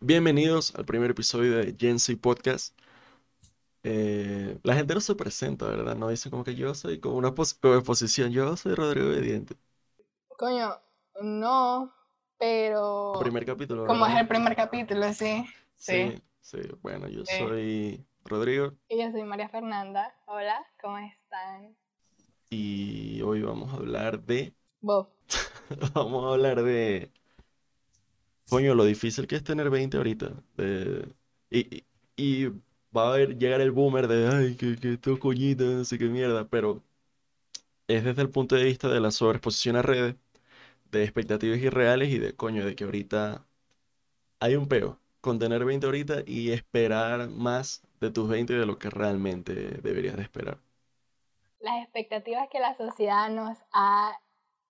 Bienvenidos al primer episodio de Gen Z Podcast. Eh, la gente no se presenta, ¿verdad? No dice como que yo soy como una exposición. Yo soy Rodrigo Obediente. Coño, no, pero Primer capítulo, como es el primer capítulo, sí. Sí. Sí, sí. Bueno, yo Sí. soy Rodrigo Y yo soy María Fernanda. Hola, ¿cómo están? y hoy vamos a hablar de... Vos. Vamos a hablar de... Coño, lo difícil que es tener 20 ahorita. y, y- va a haber, llegar el boomer de, ay, que, que estos coñitas, no sé qué mierda, pero es desde el punto de vista de la sobreexposición a redes, de expectativas irreales y de, coño, de que ahorita hay un peo con tener 20 ahorita y esperar más de tus 20 de lo que realmente deberías de esperar. Las expectativas que la sociedad nos ha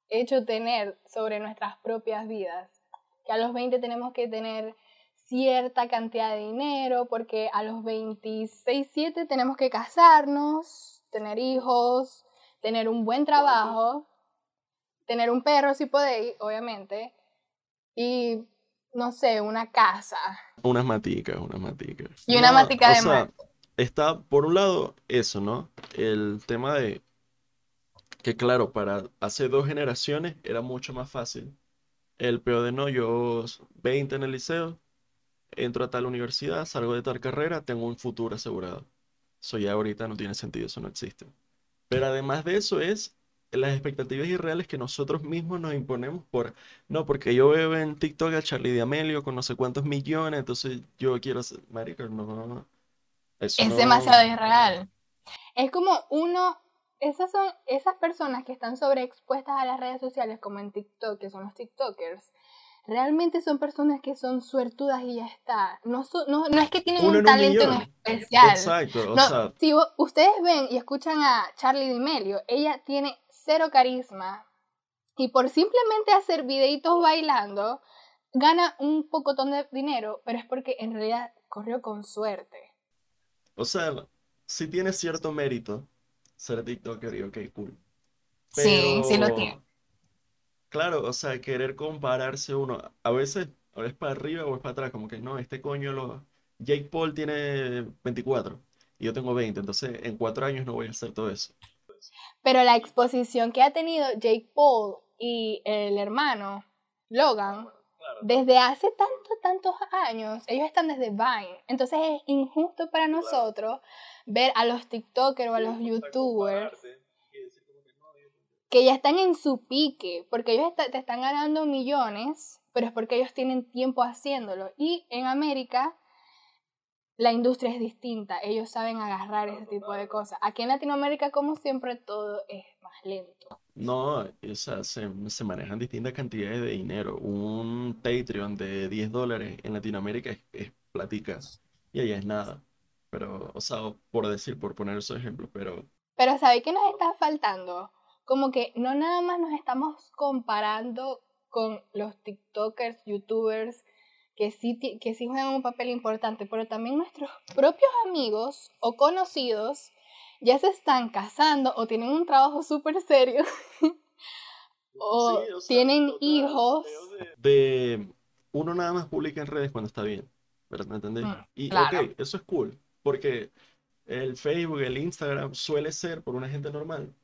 hecho tener sobre nuestras propias vidas. Que a los 20 tenemos que tener cierta cantidad de dinero, porque a los 26, 7 tenemos que casarnos, tener hijos, tener un buen trabajo, tener un perro si podéis, obviamente, y no sé, una casa. Unas maticas, unas maticas. Y una matica o de sea, mar. está por un lado eso, ¿no? El tema de que claro, para hace dos generaciones era mucho más fácil. El peor de no, yo 20 en el liceo, entro a tal universidad, salgo de tal carrera, tengo un futuro asegurado. Eso ya ahorita no tiene sentido, eso no existe. Pero además de eso es las expectativas irreales que nosotros mismos nos imponemos por, no, porque yo veo en TikTok a Charlie D'Amelio con no sé cuántos millones, entonces yo quiero ser, marica, no, eso Es no- demasiado irreal. Es como uno, esas son esas personas que están sobreexpuestas a las redes sociales, como en TikTok, que son los TikTokers. Realmente son personas que son suertudas y ya está. No, son- no, no es que tienen Uno un en un talento en especial. Exacto, o No, sea, si ustedes ven y escuchan a Charlie D'Amelio, ella tiene cero carisma y por simplemente hacer videitos bailando gana un pocotón de dinero, pero es porque en realidad corrió con suerte. o sea, sí tiene cierto mérito ser TikToker y ok, cool. Sí, sí lo tiene. Claro, o sea, querer compararse uno, a veces, o es para arriba o es para atrás, como que no, este coño lo... Jake Paul tiene 24 y yo tengo 20, entonces en cuatro años no voy a hacer todo eso. Pero la exposición que ha tenido Jake Paul y el hermano Logan desde hace tantos, tantos años, ellos están desde Vine. Entonces es injusto para nosotros ver a los TikTokers o a los YouTubers que ya están en su pique, porque ellos está- te están ganando millones, pero es porque ellos tienen tiempo haciéndolo. Y en América la industria es distinta, ellos saben agarrar ese tipo de cosas. Aquí en Latinoamérica, como siempre, todo es más lento. No, o sea, se, se manejan distintas cantidades de dinero. Un Patreon de 10 dólares en Latinoamérica es, es platica y allá es nada. Pero, o sea, por decir, por poner esos ejemplos, pero Pero ¿sabéis qué nos está faltando? Como que no nada más nos estamos comparando con los TikTokers, YouTubers, que sí, que sí juegan un papel importante, pero también nuestros propios amigos o conocidos ya se están casando o tienen un trabajo súper serio o Sí, o sea, tienen hijos. de uno nada más publica en redes cuando está bien, ¿verdad? ¿Me entendés? Mm, Y claro. ok, eso es cool, porque el Facebook, el Instagram suele ser por una gente normal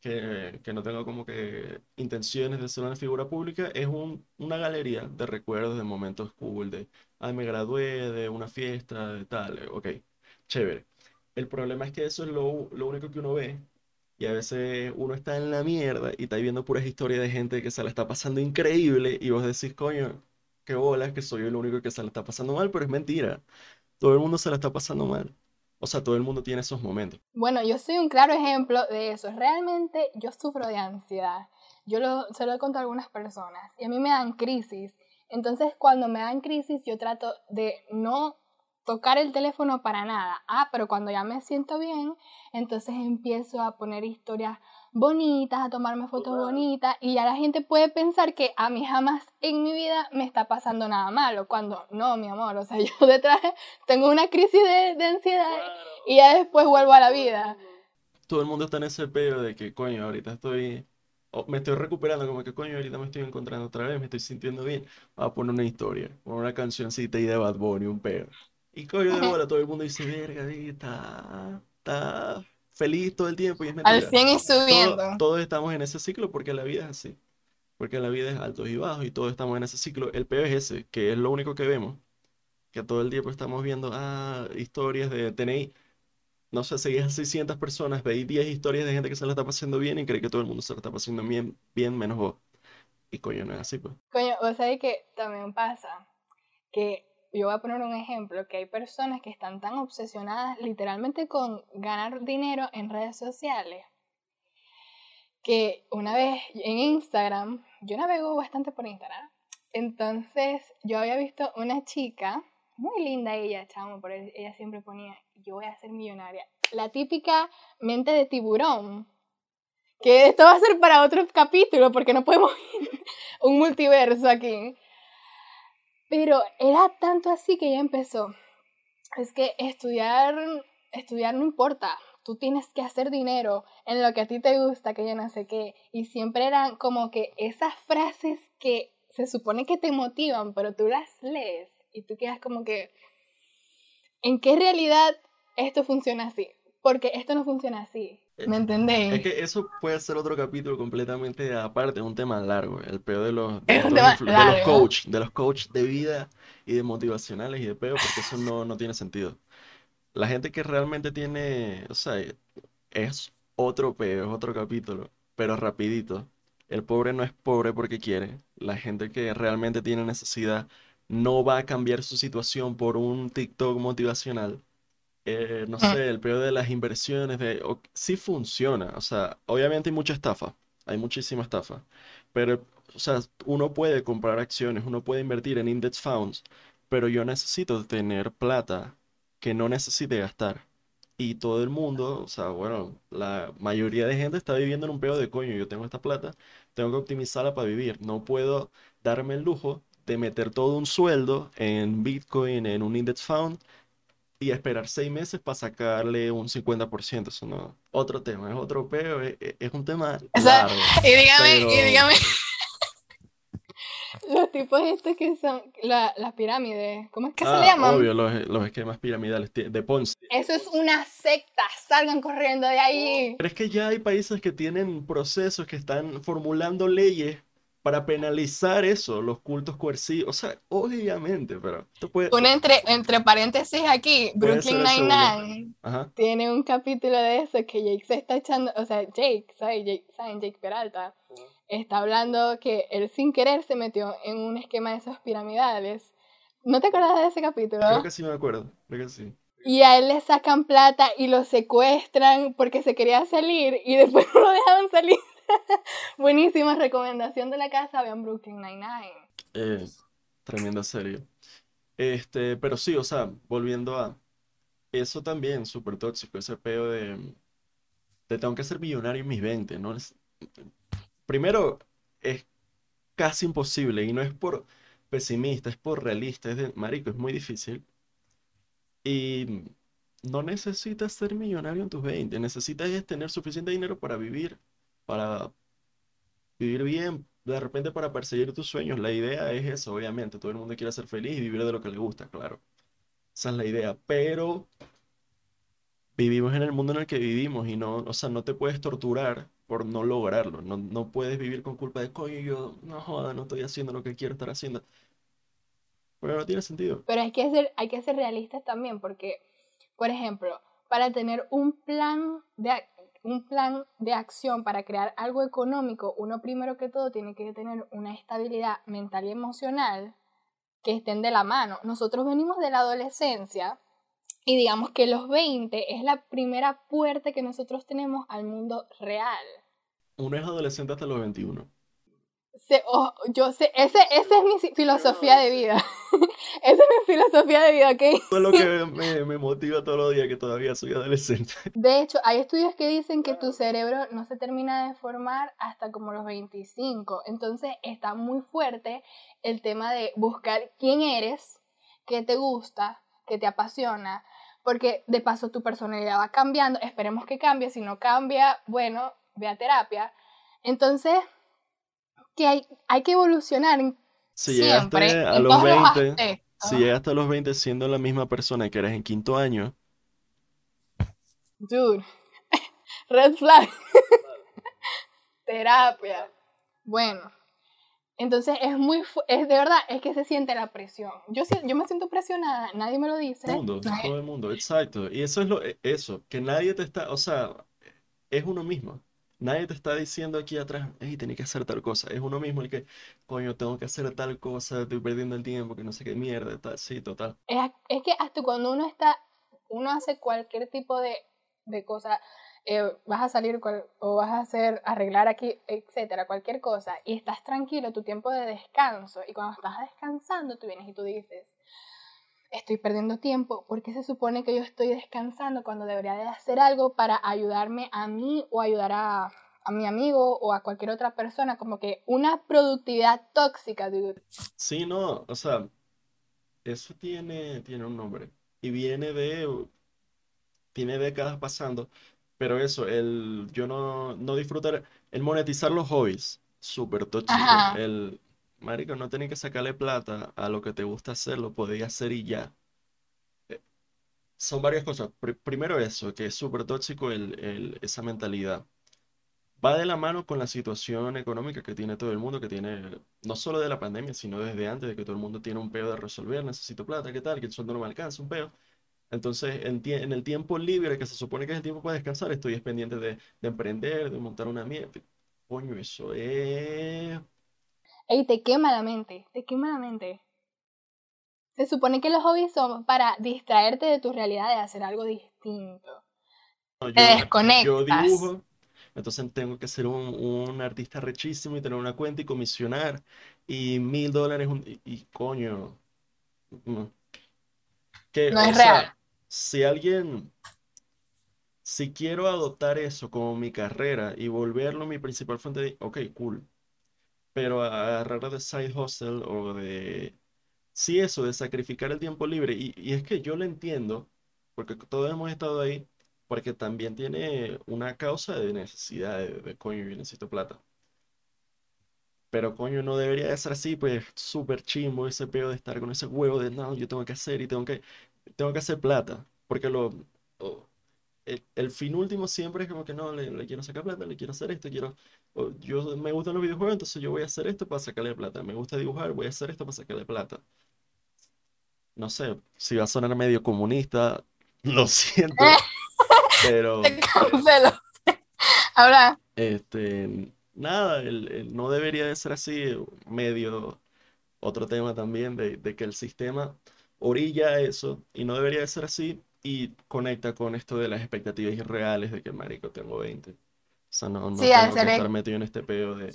que, que no tenga como que intenciones de ser una figura pública, es un, una galería de recuerdos de momentos cool, de, ay, me gradué de una fiesta, de tal, eh, ok, chévere. El problema es que eso es lo, lo único que uno ve. Y a veces uno está en la mierda y está viendo puras historias de gente que se la está pasando increíble y vos decís, coño, qué bolas que soy el único que se la está pasando mal, pero es mentira. Todo el mundo se la está pasando mal. O sea, todo el mundo tiene esos momentos. Bueno, yo soy un claro ejemplo de eso. Realmente yo sufro de ansiedad. Yo lo, se lo he contado a algunas personas y a mí me dan crisis. Entonces, cuando me dan crisis, yo trato de no tocar el teléfono para nada. Ah, pero cuando ya me siento bien, entonces empiezo a poner historias bonitas, a tomarme fotos bonitas y ya la gente puede pensar que a mí jamás en mi vida me está pasando nada malo, cuando no, mi amor, o sea, yo detrás tengo una crisis de, de ansiedad y ya después vuelvo a la vida. Todo el mundo está en ese peo de que, coño, ahorita estoy me estoy recuperando, como que coño, ahorita me estoy encontrando otra vez, me estoy sintiendo bien. Voy a poner una historia, poner una cancioncita y de Bad Bunny, un perro. Y coño, de bola, todo el mundo dice, verga, está, está feliz todo el tiempo y es Al mentira. 100 y subiendo. Todo- todos estamos en ese ciclo porque la vida es así. Porque la vida es altos y bajos y todos estamos en ese ciclo. El peor es ese, que es lo único que vemos. Que todo el tiempo estamos viendo, ah, historias de, tenéis, no sé, seguís a 600 personas, veis 10 historias de gente que se la está pasando bien y cree que todo el mundo se la está pasando bien, bien menos vos. Y coño, no es así, pues. Coño, vos sabés que también pasa que yo voy a poner un ejemplo, que hay personas que están tan obsesionadas literalmente con ganar dinero en redes sociales, que una vez en Instagram, yo navego bastante por Instagram, entonces yo había visto una chica, muy linda ella, chamo, pero ella siempre ponía, yo voy a ser millonaria. La típica mente de tiburón, que esto va a ser para otro capítulo, porque no podemos un multiverso aquí. Pero era tanto así que ella empezó. Es que estudiar, estudiar no importa. Tú tienes que hacer dinero en lo que a ti te gusta, que yo no sé qué. Y siempre eran como que esas frases que se supone que te motivan, pero tú las lees y tú quedas como que, ¿en qué realidad esto funciona así? Porque esto no funciona así. ¿Me entendéis? Es que eso puede ser otro capítulo completamente aparte, es un tema largo, el peor de los, de de los largo. coach, de los coach de vida y de motivacionales y de peo, porque eso no, no tiene sentido. La gente que realmente tiene, o sea, es otro peo, es otro capítulo, pero rapidito. El pobre no es pobre porque quiere. La gente que realmente tiene necesidad no va a cambiar su situación por un TikTok motivacional eh, no Mm. sé, el periodo de las inversiones, de, o- sí funciona, o sea, obviamente hay mucha estafa, hay muchísima estafa, pero, o sea, uno puede comprar acciones, uno puede invertir en index funds, pero yo necesito tener plata que no necesite gastar. Y todo el mundo, o sea, bueno, la mayoría de gente está viviendo en un pedo de coño, yo tengo esta plata, tengo que optimizarla para vivir, no puedo darme el lujo de meter todo un sueldo en Bitcoin, en un index fund y esperar seis meses para sacarle un 50%. Eso no, otro tema, es otro peo, es, es- es un tema O sea, largo. Y dígame, y dígame. Los tipos estos que son la- las pirámides, ¿cómo es que se le Ah, llaman? obvio, los, los esquemas piramidales de Ponzi. Eso es una secta, salgan corriendo de ahí. Pero es que ya hay países que tienen procesos que están formulando leyes para penalizar eso, los cultos coercivos. O sea, obviamente, pero esto puede... Un entre, entre paréntesis aquí, Brooklyn. Nine-Nine tiene un capítulo de eso que Jake se está echando, o sea, Jake, ¿sabes? Jake, ¿saben? Jake Peralta está hablando que él sin querer se metió en un esquema de esos piramidales. ¿No te acuerdas de ese capítulo? Creo que sí me acuerdo, creo que sí. Y a él le sacan plata y lo secuestran porque se quería salir y después no lo dejaban salir. Buenísima recomendación de la casa, vean Brooklyn Nine-Nine. Tremenda serie. Este, pero sí, o sea, volviendo a eso también, súper tóxico, ese peo de, de tengo que ser millonario en mis 20, ¿no? Es- primero, es casi imposible y no es por pesimista, es por realista, es de, marico, es muy difícil. Y no necesitas ser millonario en tus 20, necesitas es tener suficiente dinero para vivir, para vivir bien, de repente para perseguir tus sueños. La idea es eso, obviamente. Todo el mundo quiere ser feliz y vivir de lo que le gusta, claro. Esa es la idea. Pero vivimos en el mundo en el que vivimos y no, o sea, no te puedes torturar por no lograrlo. No, no puedes vivir con culpa de, coño, yo no joda, no estoy haciendo lo que quiero estar haciendo. Porque no tiene sentido. Pero hay que ser, hay que ser realistas también porque, por ejemplo, para tener un plan de, un plan de acción para crear algo económico, uno primero que todo tiene que tener una estabilidad mental y emocional que estén de la mano. Nosotros venimos de la adolescencia y digamos que los 20 es la primera puerta que nosotros tenemos al mundo real. Uno es adolescente hasta los 21. Se- oh, yo sé, ese, esa es mi filosofía de vida. esa es mi filosofía de vida, ¿ok? Eso es lo que me, me motiva todos los días que todavía soy adolescente. De hecho, hay estudios que dicen que tu cerebro no se termina de formar hasta como los 25. Entonces está muy fuerte el tema de buscar quién eres, qué te gusta, qué te apasiona, porque de paso tu personalidad va cambiando. Esperemos que cambie. Si no cambia, bueno, ve a terapia. Entonces, que hay, hay que evolucionar Si siempre llegaste a en los todos los 20, aspectos. si llegaste a los 20 siendo la misma persona que eres en quinto año, Dude. Red flag. Terapia. Bueno. Entonces es muy, es de verdad, es que se siente la presión. Yo, yo me siento presionada, nadie me lo dice. mundo, nadie- todo el mundo, exacto. Y eso es lo, e- eso, que nadie te está, o sea, es uno mismo. Nadie te está diciendo aquí atrás, hey, tenés que hacer tal cosa. Es uno mismo el que, coño, tengo que hacer tal cosa, estoy perdiendo el tiempo, que no sé qué mierda, tal, sí, total. Es, es que hasta cuando uno está, uno hace cualquier tipo de, de cosa, eh, vas a salir o vas a hacer, arreglar aquí, etcétera, cualquier cosa, y estás tranquilo, tu tiempo de descanso, y cuando estás descansando, tú vienes y tú dices, estoy perdiendo tiempo, porque se supone que yo estoy descansando cuando debería de hacer algo para ayudarme a mí o ayudar a, a mi amigo o a cualquier otra persona, como que una productividad tóxica, dude. Sí, no, o sea, eso tiene, tiene un nombre. Y viene de, tiene décadas pasando, pero eso, el yo no, no disfrutar, el monetizar los hobbies, súper tóxico. Ajá. El, marico, no tenés que sacarle plata a lo que te gusta hacer, lo podías hacer y ya. Eh, Son varias cosas. Pri- primero eso, que es súper tóxico el, el- esa mentalidad. Va de la mano con la situación económica que tiene todo el mundo, que tiene no solo de la pandemia, sino desde antes de que todo el mundo tiene un peo de resolver, necesito plata, ¿qué tal? Que el sueldo no me alcanza, un peo. Entonces, en, en el tiempo libre, que se supone que es el tiempo para descansar, estoy es pendiente de, de emprender, de montar una mierda. Coño, eso es... Ey, te quema la mente, te quema la mente. Se supone que los hobbies son para distraerte de tu realidad, de hacer algo distinto. No, Te yo, yo desconectas. dibujo, entonces tengo que ser un, un artista rechísimo y tener una cuenta y comisionar y mil dólares y, y coño, no. Que, No es sea, real. si alguien, si quiero adoptar eso como mi carrera y volverlo mi principal fuente de, ok, cool, pero agarrar de side hustle o de, sí, eso, de sacrificar el tiempo libre, y, es que yo lo entiendo, porque todos hemos estado ahí, porque también tiene una causa de necesidad de, coño, yo necesito plata. Pero coño, no debería de ser así, pues súper chimbo ese peo de estar con ese huevo de no, yo tengo que hacer y tengo que, tengo que hacer plata. Porque lo, el, el fin último siempre es como que no, le, le quiero sacar plata, le quiero hacer esto, quiero, yo me gustan los videojuegos, entonces yo voy a hacer esto para sacarle plata. Me gusta dibujar, voy a hacer esto para sacarle plata. No sé, si va a sonar medio comunista, lo siento, pero Te cancelo. Ahora, este, nada, el, el- no debería de ser así, medio otro tema también de, de que el sistema orilla eso y no debería de ser así y conecta con esto de las expectativas irreales de que, marico, tengo 20. O sea, no, no sí, tengo que estar metido en este peo de...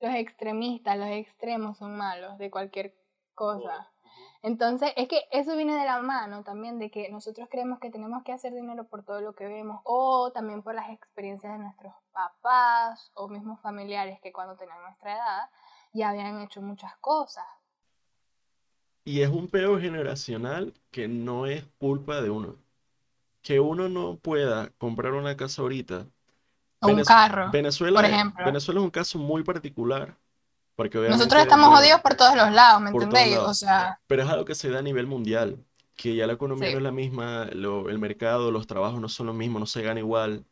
los extremistas, los extremos son malos de cualquier cosa. Entonces, es que eso viene de la mano también de que nosotros creemos que tenemos que hacer dinero por todo lo que vemos o también por las experiencias de nuestros papás o mismos familiares que cuando tenían nuestra edad ya habían hecho muchas cosas. Y es un peo generacional que no es culpa de uno. Que uno no pueda comprar una casa ahorita. O un carro, Venezuela, por ejemplo. Venezuela es un caso muy particular, porque Nosotros estamos jodidos por todos los lados, ¿me entendéis? O sea, Pero es algo que se da a nivel mundial, que ya la economía sí. no es la misma, lo- el mercado, los trabajos no son lo mismo, no se gana igual.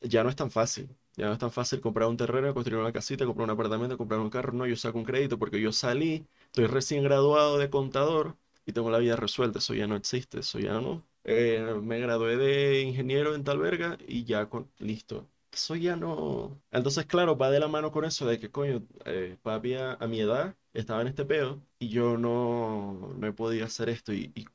Ya no es tan fácil. Ya no es tan fácil comprar un terreno, construir una casita, comprar un apartamento, comprar un carro. No, yo saco un crédito porque yo salí, estoy recién graduado de contador y tengo la vida resuelta. Eso ya no existe, eso ya no. Eh, me gradué de ingeniero en tal verga y ya con, listo. Eso ya no. Entonces, claro, va de la mano con eso de que, coño, eh, papi a, a mi edad estaba en este peo y yo no, no he podido hacer esto. Y, y,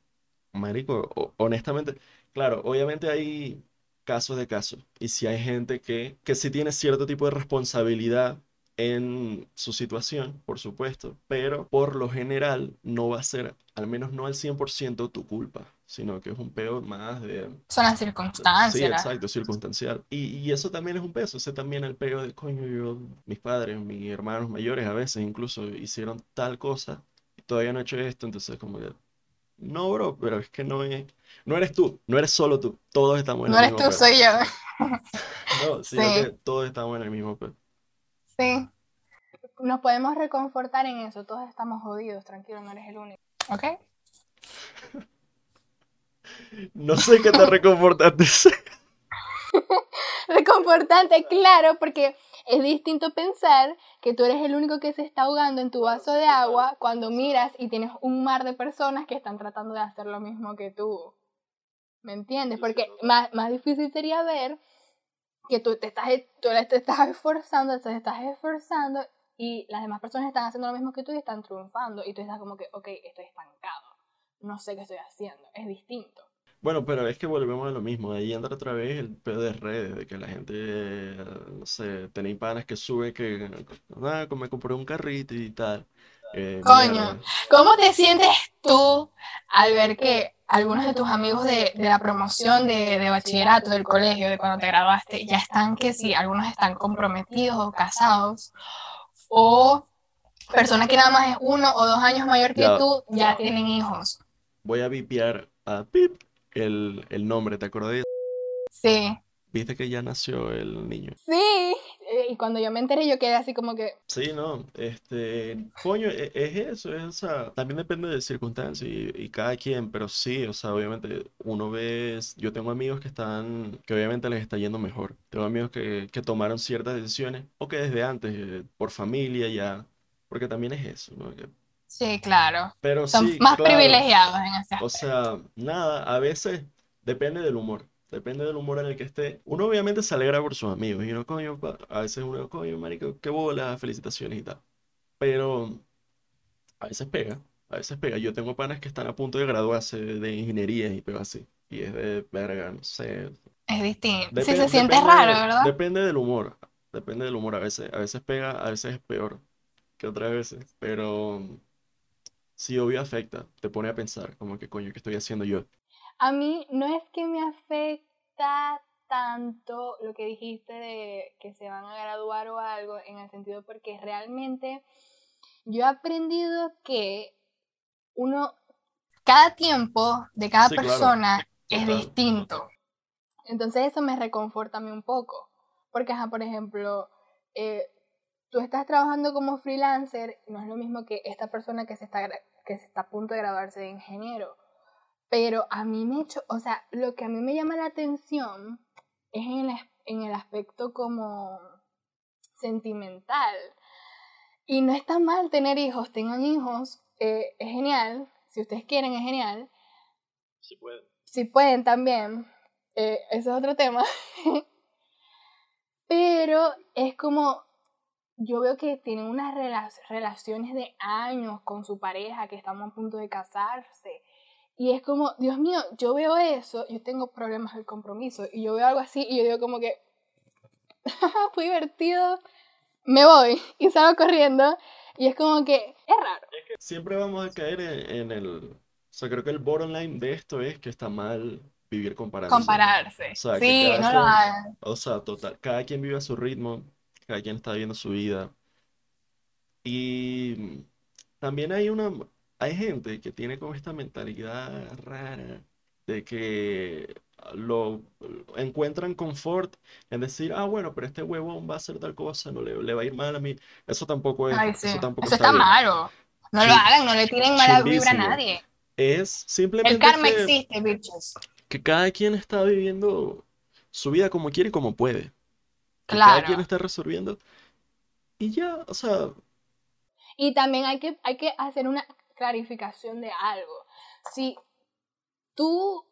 marico, honestamente, claro, obviamente hay casos de casos. Y si hay gente que, que sí tiene cierto tipo de responsabilidad en su situación, por supuesto, pero por lo general no va a ser, al menos no al 100% tu culpa, sino que es un peo más de... son las Sí, circunstancias. la- exacto, circunstancial. Y, y eso también es un peso, ese también el peo de, coño, yo, mis padres, mis hermanos mayores a veces incluso hicieron tal cosa y todavía no he hecho esto, entonces como que no, bro, pero es que no es, no eres tú, no eres solo tú, todos estamos en No el eres mismo tú, peo. soy yo. No, sino que Sí, todos estamos en el mismo peo. sí. Nos podemos reconfortar en eso. Todos estamos jodidos, tranquilo, no eres el único. ¿Ok? No sé qué te reconfortaste. Reconfortante, claro, porque es distinto pensar que tú eres el único que se está ahogando en tu vaso de agua cuando miras y tienes un mar de personas que están tratando de hacer lo mismo que tú. ¿Me entiendes? Porque más, más difícil sería ver que tú te estás, tú te estás esforzando, te estás esforzando y las demás personas están haciendo lo mismo que tú y están triunfando y tú estás como que, ok, estoy estancado, no sé qué estoy haciendo, es distinto. Bueno, pero es que volvemos a lo mismo. Ahí entra otra vez el pedo de redes, de que la gente, no sé, tenéis panas que sube que, ah, me compré un carrito y tal. Eh, Coño. ¿cómo te sientes tú al ver que algunos de tus amigos de, de la promoción de, de bachillerato, del colegio, de cuando te graduaste, ya están que sí, algunos están comprometidos o casados, o personas que nada más es uno o dos años mayor que Ya. tú, ya tienen hijos? Voy a vipiar a Pip el, el nombre, ¿te acordás? Sí, Viste que ya nació el niño. sí. Y cuando yo me enteré, yo quedé así como que, Sí, no, este, coño, e- es, eso, es, o sea, también depende de circunstancias y, y cada quien, pero sí, o sea, obviamente uno ve, yo tengo amigos que están, que obviamente les está yendo mejor, tengo amigos que, que tomaron ciertas decisiones, o que desde antes, eh, por familia ya, porque también es eso, ¿no? Que- sí, claro. pero Son sí, más claro, privilegiados en ese o sea, nada, a veces depende del humor. Depende del humor en el que esté. Uno obviamente se alegra por sus amigos. Y uno, coño, pa- a veces uno, coño, marico, qué bola, felicitaciones y tal. Pero a veces pega, a veces pega. Yo tengo panas que están a punto de graduarse de ingeniería y pego así. Y es de verga, no sé. Es distinto. Sí, Depe- se siente raro, ¿verdad? depende del humor. Depende del humor. A veces, a veces pega, a veces es peor que otras veces. Pero sí, obvio afecta. Te pone a pensar, como que coño, ¿qué estoy haciendo yo? A mí no es que me afecta tanto lo que dijiste de que se van a graduar o algo, en el sentido porque realmente yo he aprendido que uno, cada tiempo de cada Sí, claro. persona es distinto. Entonces eso me reconforta a mí un poco. Porque, ajá, por ejemplo, eh, tú estás trabajando como freelancer, no es lo mismo que esta persona que se está, que se está a punto de graduarse de ingeniero. Pero a mí me hecho, o sea, lo que a mí me llama la atención es en el, en el aspecto como sentimental. Y no está mal tener hijos, tengan hijos, eh, es genial, si ustedes quieren es genial, Sí puede. si pueden también, eh, eso es otro tema. Pero es como, yo veo que tienen unas rela- relaciones de años con su pareja, que estamos a punto de casarse. Y es como, Dios mío, yo veo eso, yo tengo problemas del compromiso, y yo veo algo así, y yo digo como que, fue divertido, me voy, y salgo corriendo, y es como que, es raro. Siempre vamos a caer en, en el... O sea, creo que el bottom line de esto es que está mal vivir comparándose. Compararse. O sea, que Sí, no lo hagan. O sea, total, cada quien vive a su ritmo, cada quien está viviendo su vida. Y también hay una, hay gente que tiene como esta mentalidad rara de que lo encuentran confort en decir, ah, bueno, pero este huevón va a hacer tal cosa, no le, le va a ir mal a mí. Eso tampoco es, Ay, sí. eso tampoco Eso está malo. No lo hagan, no le tiren mala vibra a nadie. Es El simplemente karma que, existe, bitches. que cada quien está viviendo su vida como quiere y como puede. Que cada quien está resolviendo. Y ya, o sea, Y también hay que, hay que hacer una clarificación de algo. Si tu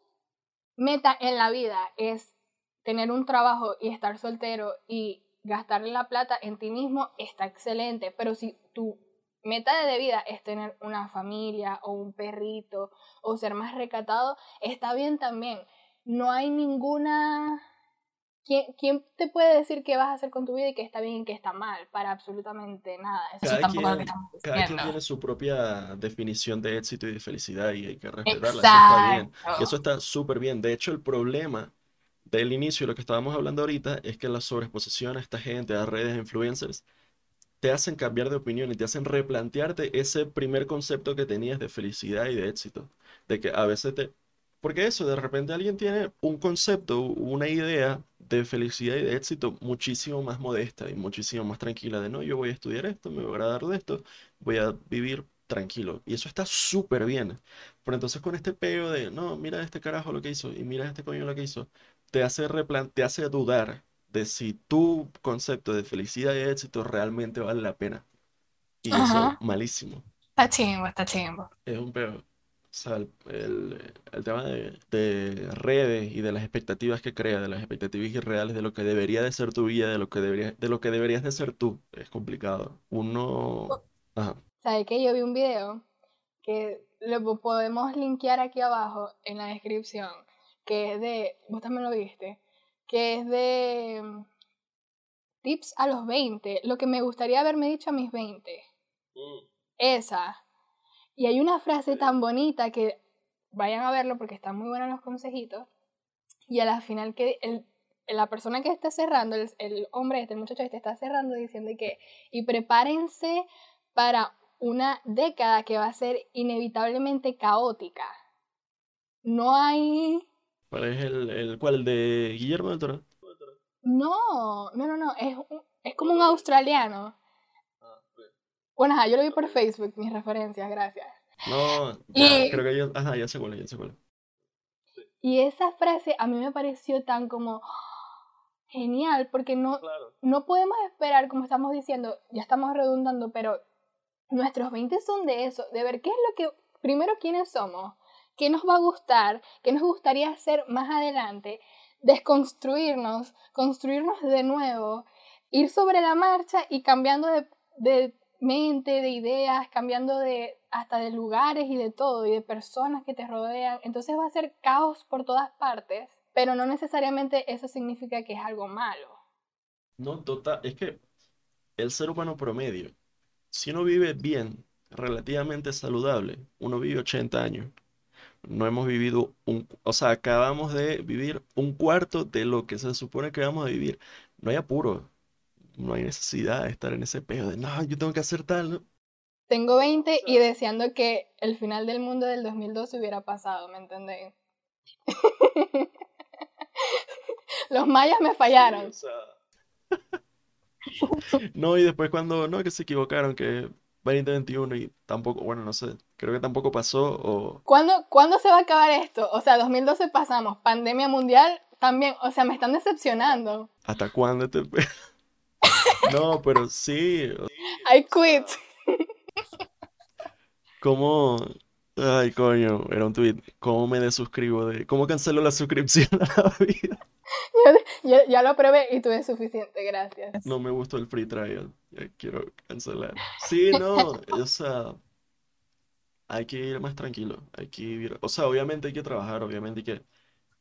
meta en la vida es tener un trabajo y estar soltero y gastar la plata en ti mismo, está excelente. Pero si tu meta de vida es tener una familia o un perrito o ser más recatado, está bien también. No hay ninguna... ¿Quién, quién te puede decir qué vas a hacer con tu vida y qué está bien y qué está mal? Para absolutamente nada. Eso Cada tampoco es lo que quien- estamos cada quien tiene su propia definición de éxito y de felicidad y hay que respetarla. Eso está bien. Y eso está súper bien. De hecho, el problema del inicio, lo que estábamos hablando ahorita, es que la sobreexposición a esta gente, a redes de influencers, te hacen cambiar de opinión y te hacen replantearte ese primer concepto que tenías de felicidad y de éxito. De que a veces te... Porque eso, de repente alguien tiene un concepto, una idea de felicidad y de éxito muchísimo más modesta y muchísimo más tranquila de no, yo voy a estudiar esto, me voy a agradar de esto, voy a vivir tranquilo. Y eso está súper bien. Pero entonces con este peo de, no, mira este carajo lo que hizo y mira este coño lo que hizo, te hace, replan te hace dudar de si tu concepto de felicidad y éxito realmente vale la pena. Y eso es malísimo. Está chimbo, está chimbo. Es un peo. O sea, el, el, tema de, de, redes y de las expectativas que crea, de las expectativas irreales de lo que debería de ser tu vida, de lo que, debería, de lo que deberías de ser tú, es complicado. Uno... Ajá. ¿Sabes que Yo vi un video que lo podemos linkear aquí abajo en la descripción, que es de, vos también lo viste, que es de mm, tips a los 20, lo que me gustaría haberme dicho a mis 20. Mm. Esa. Y hay una frase tan bonita que vayan a verlo porque están muy buenos los consejitos. Y a la final que el, la persona que está cerrando, el, el hombre, este muchacho este está cerrando diciendo que, y prepárense para una década que va a ser inevitablemente caótica. No hay ¿Cuál es el, el cuál? ¿De Guillermo del Toro? No, no, no, no. Es, es como un australiano. Bueno, yo lo vi por Facebook, mis referencias, gracias. No, ya, creo que yo, ajá, ya sé cuál, ya sé cuál. Y esa frase a mí me pareció tan como genial, porque no, no podemos esperar, como estamos diciendo, ya estamos redundando, pero nuestros 20 son de eso, de ver qué es lo que, primero, quiénes somos, qué nos va a gustar, qué nos gustaría hacer más adelante, desconstruirnos, construirnos de nuevo, ir sobre la marcha y cambiando de, mente, de ideas, cambiando de hasta de lugares y de todo y de personas que te rodean. Entonces va a ser caos por todas partes, pero no necesariamente eso significa que es algo malo. No, total, es que el ser humano promedio, si uno vive bien, relativamente saludable, uno vive 80 años no hemos vivido un, o sea, acabamos de vivir un cuarto de lo que se supone que vamos a vivir. No hay apuro, no hay necesidad de estar en ese pedo de, no, yo tengo que hacer tal, ¿no? Tengo 20 y deseando que el final del mundo del 2012 hubiera pasado, ¿me entendéis? Los mayas me fallaron. no, y después cuando, no, que se equivocaron, que 2021 y tampoco, bueno, no sé, creo que tampoco pasó o... ¿Cuándo, ¿Cuándo se va a acabar esto? O sea, 2012 pasamos, pandemia mundial también, o sea, me están decepcionando. ¿Hasta cuándo te... no, pero sí. I quit. ¿Cómo? Ay, coño, era un tweet. ¿Cómo me desuscribo de... ¿Cómo cancelo la suscripción a la vida? Yo, ya lo probé y tuve suficiente, gracias. No me gustó el free trial. quiero cancelar. Sí, no, o sea, hay que ir más tranquilo. Hay que ir, o sea, obviamente hay que trabajar, obviamente hay que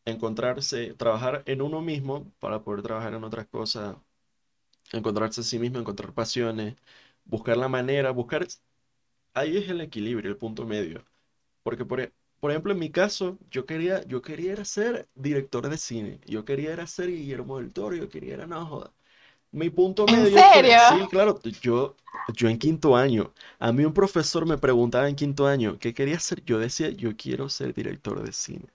encontrarse, trabajar en uno mismo para poder trabajar en otras cosas, encontrarse a sí mismo, encontrar pasiones, buscar la manera, buscar, ahí es el equilibrio, el punto medio. Porque por, por ejemplo, en mi caso, yo quería, yo quería ser director de cine, yo quería ser Guillermo del Toro, yo quería ir no joda. Mi punto medio. ¿En serio? sí, claro, yo, yo en quinto año, a mí un profesor me preguntaba en quinto año qué quería ser, yo decía, yo quiero ser director de cine.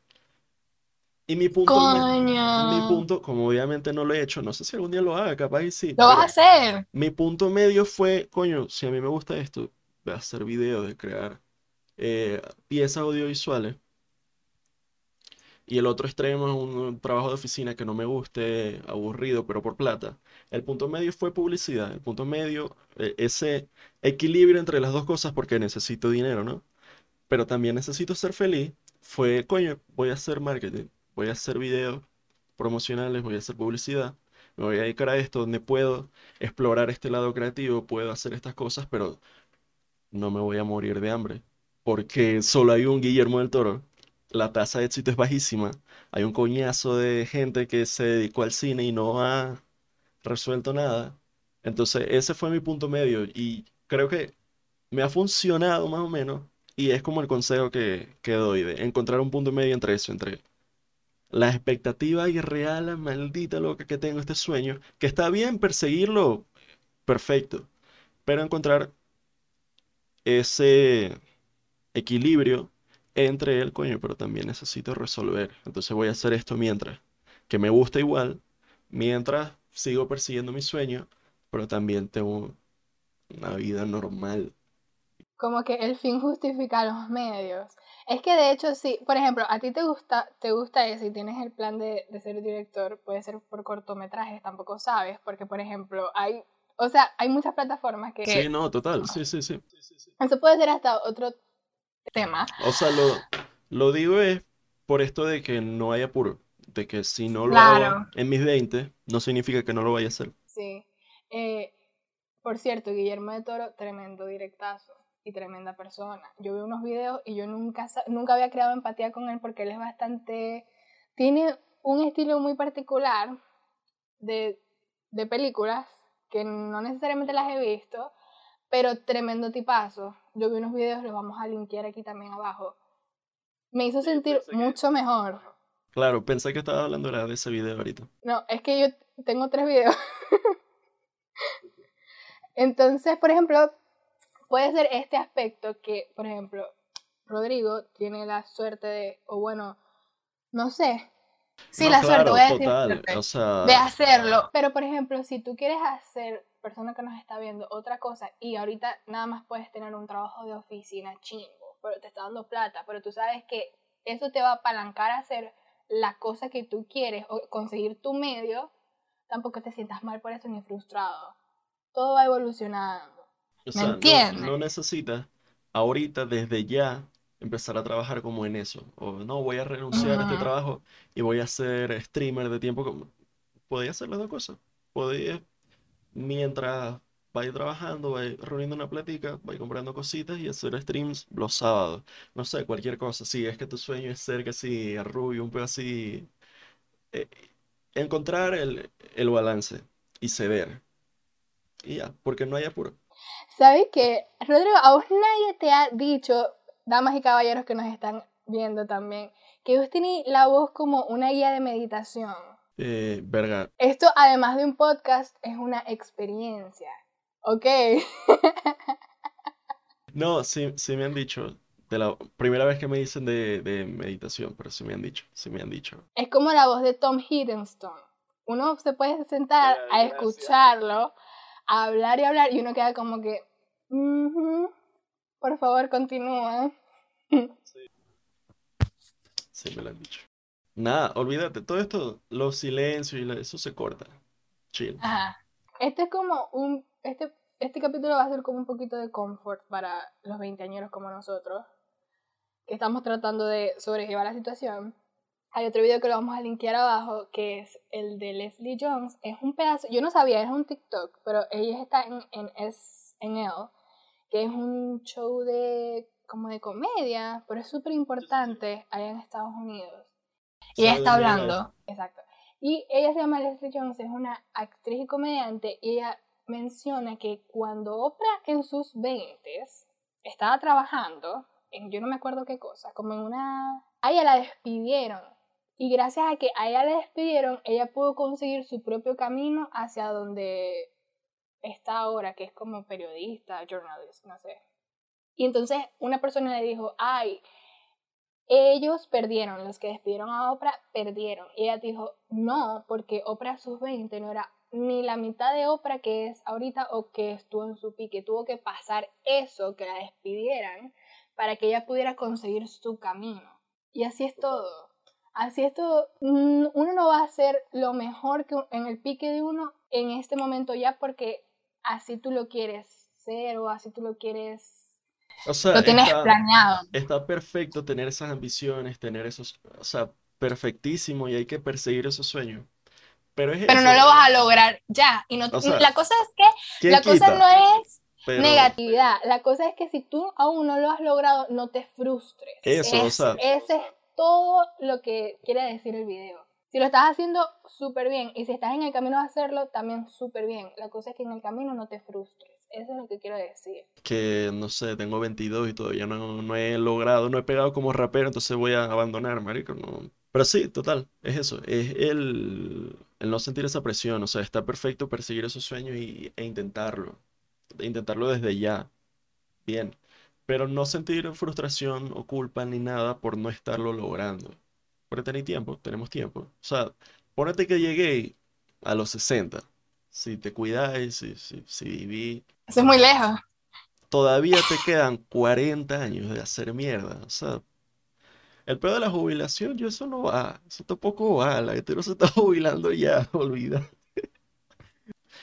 Y mi punto, mi punto, como obviamente no lo he hecho, no sé si algún día lo haga, capaz y sí. Lo vas a hacer. Mi punto medio fue, coño, si a mí me gusta esto, voy a hacer videos, de crear eh, piezas audiovisuales. Y el otro extremo es un trabajo de oficina que no me guste, aburrido, pero por plata. El punto medio fue publicidad. El punto medio, e, ese equilibrio entre las dos cosas, porque necesito dinero, ¿no? Pero también necesito ser feliz. Fue, coño, voy a hacer marketing, voy a hacer videos promocionales, voy a hacer publicidad, me voy a dedicar a esto, donde puedo explorar este lado creativo, puedo hacer estas cosas, pero no me voy a morir de hambre porque solo hay un Guillermo del Toro. La tasa de éxito es bajísima. Hay un coñazo de gente que se dedicó al cine y no ha resuelto nada. Entonces, ese fue mi punto medio y creo que me ha funcionado más o menos y es como el consejo que, doy de encontrar un punto medio entre eso, entre la expectativa irreal, maldita loca que tengo este sueño, que está bien perseguirlo, perfecto, pero encontrar ese equilibrio entre el coño, pero también necesito resolver. Entonces voy a hacer esto mientras, que me gusta igual, mientras sigo persiguiendo mi sueño, pero también tengo una vida normal. Como que el fin justifica los medios. Es que de hecho sí, por ejemplo, a ti te gusta, te gusta eso y tienes el plan de, de ser director, puede ser por cortometrajes, tampoco sabes, porque por ejemplo hay, o sea, hay muchas plataformas que... Sí, no, total, sí, sí, sí. Eso puede ser hasta otro tema. O sea, lo, lo digo es por esto de que no hay apuro, de que si no lo Claro. hago en mis 20, no significa que no lo vaya a hacer. Sí. Eh, por cierto, Guillermo de Toro, tremendo directazo y tremenda persona. Yo vi unos videos y yo nunca, nunca había creado empatía con él porque él es bastante... Tiene un estilo muy particular de, de películas que no necesariamente las he visto, pero tremendo tipazo. Yo vi unos videos, los vamos a linkear aquí también abajo. Me hizo Sí, sentir que- mucho mejor. Claro, pensé que estaba hablando de ese video ahorita. No, es que yo tengo tres videos. Entonces, por ejemplo, puede ser este aspecto que, por ejemplo, Rodrigo tiene la suerte de, o bueno, no sé. Sí, No, la suerte, voy a decir total, o sea, de hacerlo. Pero, por ejemplo, si tú quieres hacer, persona que nos está viendo, otra cosa y ahorita nada más puedes tener un trabajo de oficina chingo, pero te está dando plata, pero tú sabes que eso te va a apalancar a hacer la cosa que tú quieres o conseguir tu medio, tampoco te sientas mal por eso ni frustrado. Todo va evolucionando. O sea, no- no necesitas ahorita, desde ya, empezar a trabajar como en eso. O no, voy a renunciar a este trabajo y voy a ser streamer de tiempo. Podía hacer las dos cosas. Podía, mientras vaya trabajando, vaya reuniendo una platica, vaya comprando cositas y hacer streams los sábados. No sé, cualquier cosa. Si es que tu sueño es ser casi rubio, un poco así. eh, encontrar el, el balance y ceder. Y ya, porque no hay apuro. ¿Sabes qué? Rodrigo, a vos nadie te ha dicho, damas y caballeros que nos están viendo también, que vos tenés la voz como una guía de meditación. Eh, verga, Esto, además de un podcast, es una experiencia. ¿Ok? No, sí, sí me han dicho, de la primera vez que me dicen de, de meditación, pero sí me han dicho, sí me han dicho. Es como la voz de Tom Hiddleston. Uno se puede sentar a gracias. escucharlo, a hablar y hablar, y uno queda como que, "Ujú, por favor, continúa. Sí me lo han dicho. Nada, olvídate, todo esto, los silencios y la- eso se corta. Chill. Ajá. Este es como un. Este, este capítulo va a ser como un poquito de comfort para los veinteañeros como nosotros, que estamos tratando de sobrellevar la situación. Hay otro video que lo vamos a linkear abajo, que es el de Leslie Jones. Es un pedazo, yo no sabía, es un TikTok, pero ella está en, en SNL, que es un show de como de comedia, pero es súper importante allá en Estados Unidos. Y ella está hablando. Exacto. Y ella se llama Leslie Jones, es una actriz y comediante, y ella menciona que cuando Oprah en sus 20 estaba trabajando en yo no me acuerdo qué cosa, como en una... A ella la despidieron. Y gracias a que a ella la despidieron, ella pudo conseguir su propio camino hacia donde está ahora, que es como periodista, journalist, no sé. Y entonces una persona le dijo, ay, ellos perdieron, los que despidieron a Oprah perdieron. Y ella dijo, no, porque Oprah sus 20 no era ni la mitad de Oprah que es ahorita o que estuvo en su pique. Tuvo que pasar eso, que la despidieran, para que ella pudiera conseguir su camino. Y así es todo. Así es todo. Uno no va a hacer lo mejor que en el pique de uno en este momento ya porque así tú lo quieres ser o así tú lo quieres... O sea, Lo tienes está, planeado. está perfecto tener esas ambiciones, tener esos, o sea, perfectísimo y hay que perseguir esos sueños. Pero es Pero eso, no lo vas a lograr ya. Y no, O sea, la cosa es que ¿quién la cosa quita? no es Pero negatividad. La cosa es que si tú aún no lo has logrado, no te frustres. Eso, o Es- sea- Ese es todo lo que quiere decir el video. Si lo estás haciendo súper bien y si estás en el camino de hacerlo, también súper bien. La cosa es que en el camino no te frustres. Eso es lo que quiero decir. que, no sé, tengo 22 y todavía no, no he logrado, no he pegado como rapero, entonces voy a abandonar, marico, no. Pero sí, total, es eso, es el, el no sentir esa presión, o sea, está perfecto perseguir esos sueños y, e intentarlo. intentarlo desde ya. Bien. Pero no sentir frustración o culpa ni nada por no estarlo logrando. Porque tenéis tiempo, tenemos tiempo. O sea, ponete que llegué a los 60. Si te cuidáis, si, si, si viví. Eso es muy lejos. Todavía te quedan 40 años de hacer mierda. O sea, el peor de la jubilación, yo eso no va. Eso tampoco va. La gente no se está jubilando ya, olvida.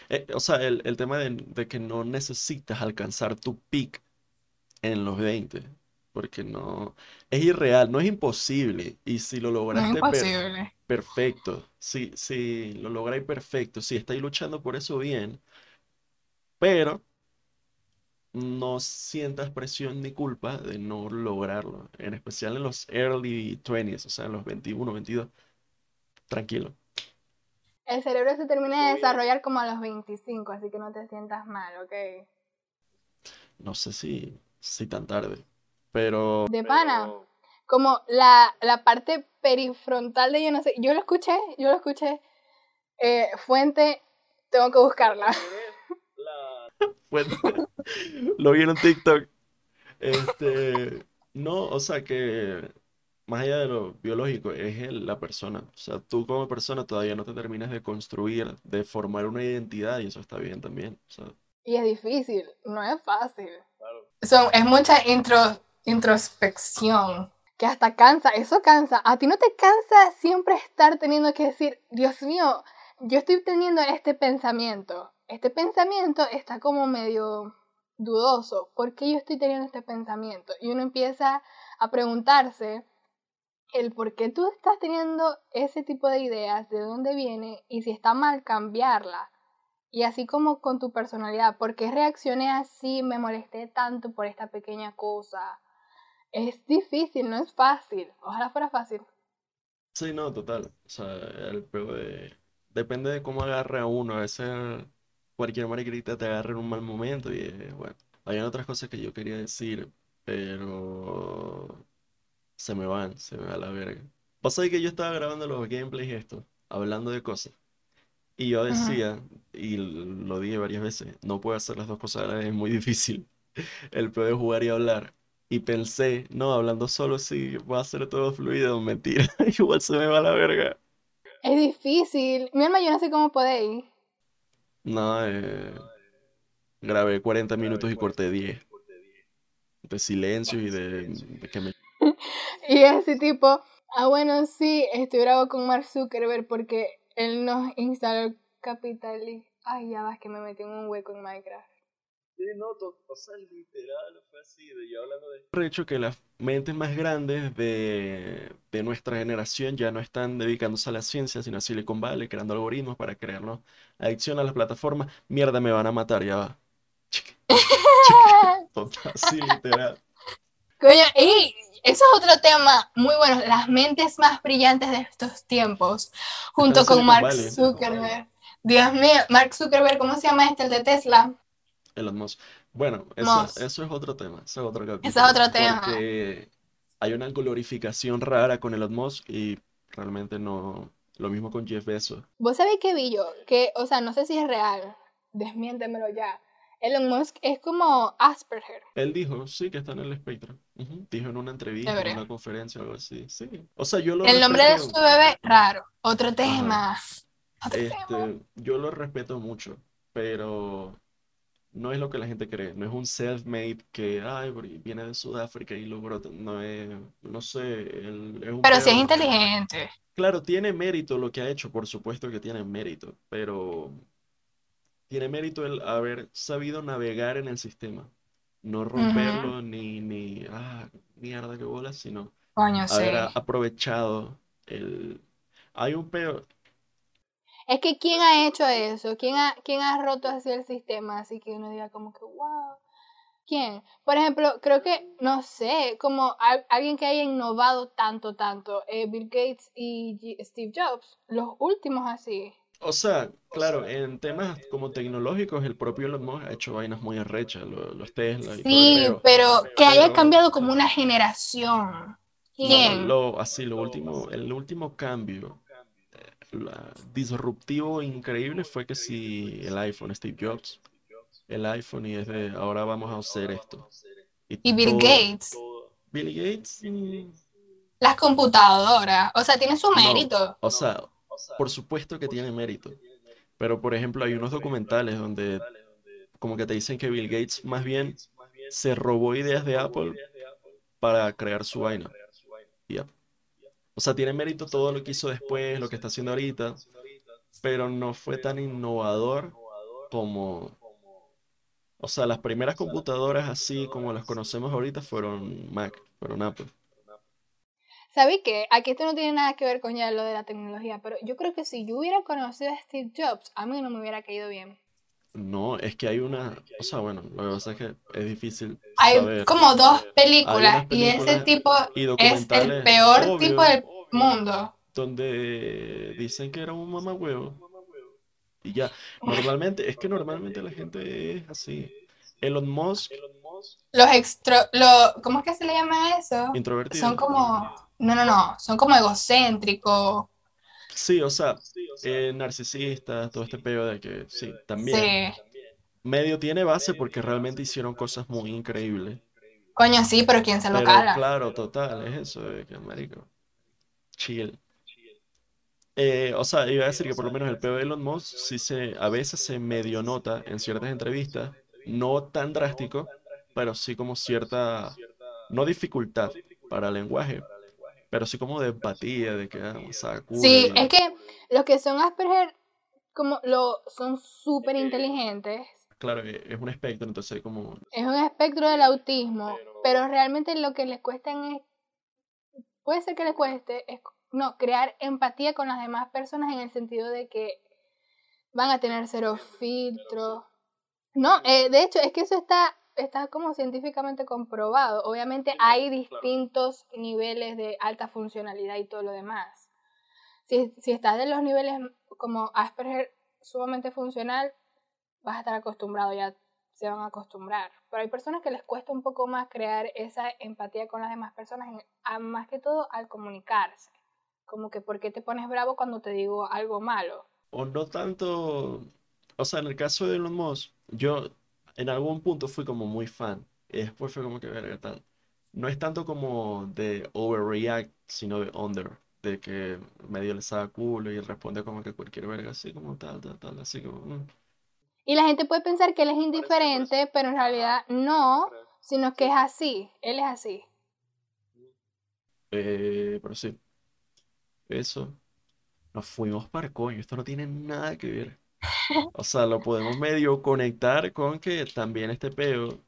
Eh, o sea, el, el tema de, de que no necesitas alcanzar tu peak en los 20, porque no, es irreal, no es imposible. Y si lo No es lograste, per- perfecto. Si, si lo lográis, perfecto. Si estáis luchando por eso, bien. Pero no sientas presión ni culpa de no lograrlo. En especial en los early 20s, o sea, en los 21, 22. Tranquilo. El cerebro se termina de desarrollar como a los 25, así que no te sientas mal, ¿ok? No sé si, si tan tarde. Pero... De pana, como la, la parte perifrontal de yo no sé, yo lo escuché, yo lo escuché. Eh, fuente, tengo que buscarla. Bueno, lo vi en un TikTok. Este, no, o sea que más allá de lo biológico, es el- la persona. O sea, tú como persona todavía no te terminas de construir, de formar una identidad y eso está bien también. O sea, Y es difícil, no es fácil. Son, es mucha intro, introspección que hasta cansa, eso cansa. ¿A ti no te cansa siempre estar teniendo que decir, Dios mío, yo estoy teniendo este pensamiento? Este pensamiento está como medio dudoso. ¿Por qué yo estoy teniendo este pensamiento? Y uno empieza a preguntarse el por qué tú estás teniendo ese tipo de ideas, de dónde viene y si está mal cambiarla. Y así como con tu personalidad, ¿por qué reaccioné así? Me molesté tanto por esta pequeña cosa. Es difícil, no es fácil. Ojalá fuera fácil. sí, no, total. O sea, el de... Depende de cómo agarre a uno. A veces cualquier mariquita te agarra en un mal momento y eh, bueno. Hay otras cosas que yo quería decir, pero se me van, se me va la verga. Pasa que yo estaba grabando los gameplays y esto, hablando de cosas. Y yo Ajá. decía, y lo dije varias veces, no puedo hacer las dos cosas a la vez, es muy difícil. El peor es jugar y hablar. Y pensé, no, hablando solo sí, va a ser todo fluido, mentira, igual se me va la verga. Es difícil. Mi alma, yo no sé cómo podéis. No, eh, grabé 40 minutos y corté 10 de silencio y de, de que me... Y ese tipo, ah, bueno, sí, estoy bravo con Mark Zuckerberg porque él nos instaló el. Ay, ya vas que me metí en un hueco en Minecraft. Sí, no, o sea, literal, fue así, de yo hablando de... hecho que las mentes más grandes de, de nuestra generación ya no están dedicándose a la ciencia, sino a Silicon Valley, creando algoritmos para crearnos adicción a las plataformas. Mierda, me van a matar, ya va. Chica, chica, total, sí, literal. Coño, y eso es otro tema muy bueno, las mentes más brillantes de estos tiempos, junto con Mark Valley. Zuckerberg. Dios mío, Mark Zuckerberg, ¿cómo se llama este, el de Tesla? Elon Musk. Bueno, eso, Musk. eso es otro tema, eso es otro Ese capítulo. es otro tema. Porque hay una glorificación rara con Elon Musk y realmente no... Lo mismo con Jeff Bezos. ¿Vos sabéis qué vi yo? Que, o sea, no sé si es real, desmiéntemelo ya. Elon Musk es como Asperger. Él dijo, sí, que está en el espectro. Dijo en una entrevista, en una conferencia o algo así. Sí. O sea, yo lo El nombre de su bebé, raro. Otro tema. Otro tema. este, yo lo respeto mucho, pero no es lo que la gente cree. No es un self-made que, ay, viene de Sudáfrica y logró, no es, no sé, él es un Pero sí es inteligente. Claro, tiene mérito lo que ha hecho, por supuesto que tiene mérito, pero tiene mérito el haber sabido navegar en el sistema, no romperlo ni, ni, ah, mierda, qué bola, sino Coño, haber aprovechado el... Hay un peo, Es que ¿quién ha hecho eso? ¿Quién ha, quién ha roto así el sistema? Así que uno diga como que, wow. ¿Quién? Por ejemplo, creo que, no sé, como al- alguien que haya innovado tanto, tanto, eh, Bill Gates y G- Steve Jobs, los últimos así. o sea, claro, en temas como tecnológicos, el propio Elon Musk ha hecho vainas muy arrechas, lo- los Tesla y todo Sí, el pero que haya cambiado como una generación. No, ¿Quién? lo, así, lo último, el último cambio la- disruptivo increíble fue que si el iPhone, Steve Jobs, el iPhone y es de ahora vamos a hacer esto. Y Bill todo- Gates, Bill Gates, las computadoras, o sea, tiene su No. mérito. o sea, por supuesto que tiene mérito. Pero por ejemplo, hay unos documentales donde como que te dicen que Bill Gates más bien se robó ideas de Apple para crear su vaina. Y. O sea, tiene mérito todo lo que hizo después, lo que está haciendo ahorita, pero no fue tan innovador como... O sea, las primeras computadoras así como las conocemos ahorita fueron Mac, fueron Apple. ¿Sabí qué? Aquí esto no tiene nada que ver con ya lo de la tecnología, pero yo creo que si yo hubiera conocido a Steve Jobs, a mí no me hubiera caído bien. No, es que hay una... O sea, bueno, lo que pasa es que es difícil Hay saber. como dos películas y ese tipo y es el peor obvio, tipo del mundo. donde dicen que era un mamahuevo. Y ya, normalmente, es que normalmente la gente es así. Elon Musk, Los extro, lo, ¿cómo es que se le llama eso? introvertido. Son como, no, no, no, son como egocéntricos. Sí, o sea, eh, narcisistas, todo este peo de que sí, también. Sí. Medio tiene base porque realmente hicieron cosas muy increíbles. Coño, sí, pero ¿quién se lo Pero cala? claro, total, es eso, de que marico, chill. Eh, o sea, iba a decir que por lo menos el peo de Elon Musk sí se, a veces se medio nota en ciertas entrevistas, no tan drástico, pero sí como cierta, no dificultad para el lenguaje, pero sí como de empatía, de que, ah, Sí, es que los que son Asperger como lo son súper inteligentes. claro, que es un espectro, entonces como, Es un espectro del autismo, pero realmente lo que les cuesta es, puede ser que les cueste, es no, crear empatía con las demás personas en el sentido de que van a tener cero filtro. No, eh, de hecho, es que eso está, está como científicamente comprobado. Obviamente hay distintos niveles de alta funcionalidad y todo lo demás. Si, si estás de los niveles como Asperger sumamente funcional, vas a estar acostumbrado, ya se van a acostumbrar. Pero hay personas que les cuesta un poco más crear esa empatía con las demás personas, en- a- más que todo al comunicarse. Como que, ¿por qué te pones bravo cuando te digo algo malo? o no tanto, o sea, en el caso de Elon Musk, yo en algún punto fui como muy fan, y después fue como que verga tal. No es tanto como de overreact, sino de under, de que medio le saca culo y responde como que cualquier verga, así como tal, tal, tal, así como... mm. Y la gente puede pensar que él es indiferente, pero en realidad no, sino que es así. Él es así. Eh, pero sí, eso. Nos fuimos para el coño, esto no tiene nada que ver. O sea, lo podemos medio conectar con que también este peo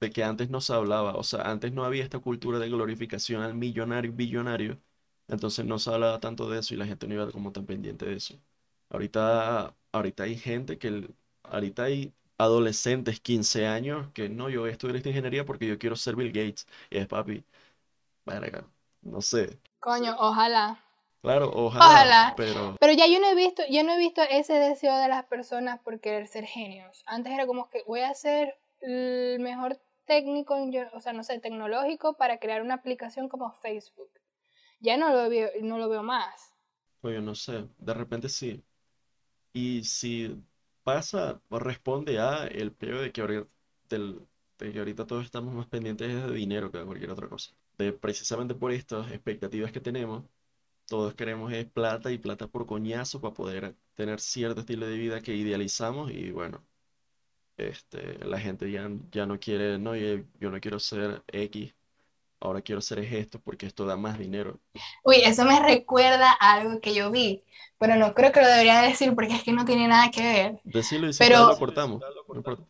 de que antes no se hablaba, o sea, antes no había esta cultura de glorificación al millonario y billonario, entonces no se hablaba tanto de eso y la gente no iba como tan pendiente de eso. Ahorita, ahorita hay gente que, ahorita hay adolescentes, 15 años, que no, yo voy a esta ingeniería porque yo quiero ser Bill Gates. Y es papi, verga, no sé. Coño, ojalá. Claro, ojalá, Ojalá. pero Pero ya yo no he visto, yo no he visto ese deseo de las personas por querer ser genios. Antes era como que voy a ser el mejor técnico, yo- o sea, no sé, tecnológico para crear una aplicación como Facebook. Ya no lo veo, no lo veo más. Oye, no sé, de repente sí. Y si pasa responde a el peo de que ahorita, del- de que ahorita todos estamos más pendientes de dinero que de cualquier otra cosa. De precisamente por estas expectativas que tenemos, todos queremos es plata y plata por coñazo para poder tener cierto estilo de vida que idealizamos y bueno, este, la gente ya, ya no quiere, no, yo, yo no quiero ser X, ahora quiero ser es esto porque esto da más dinero. Uy, eso me recuerda a algo que yo vi, pero no creo que lo debería decir porque es que no tiene nada que ver. Decirlo y si Pero- lo cortamos, no.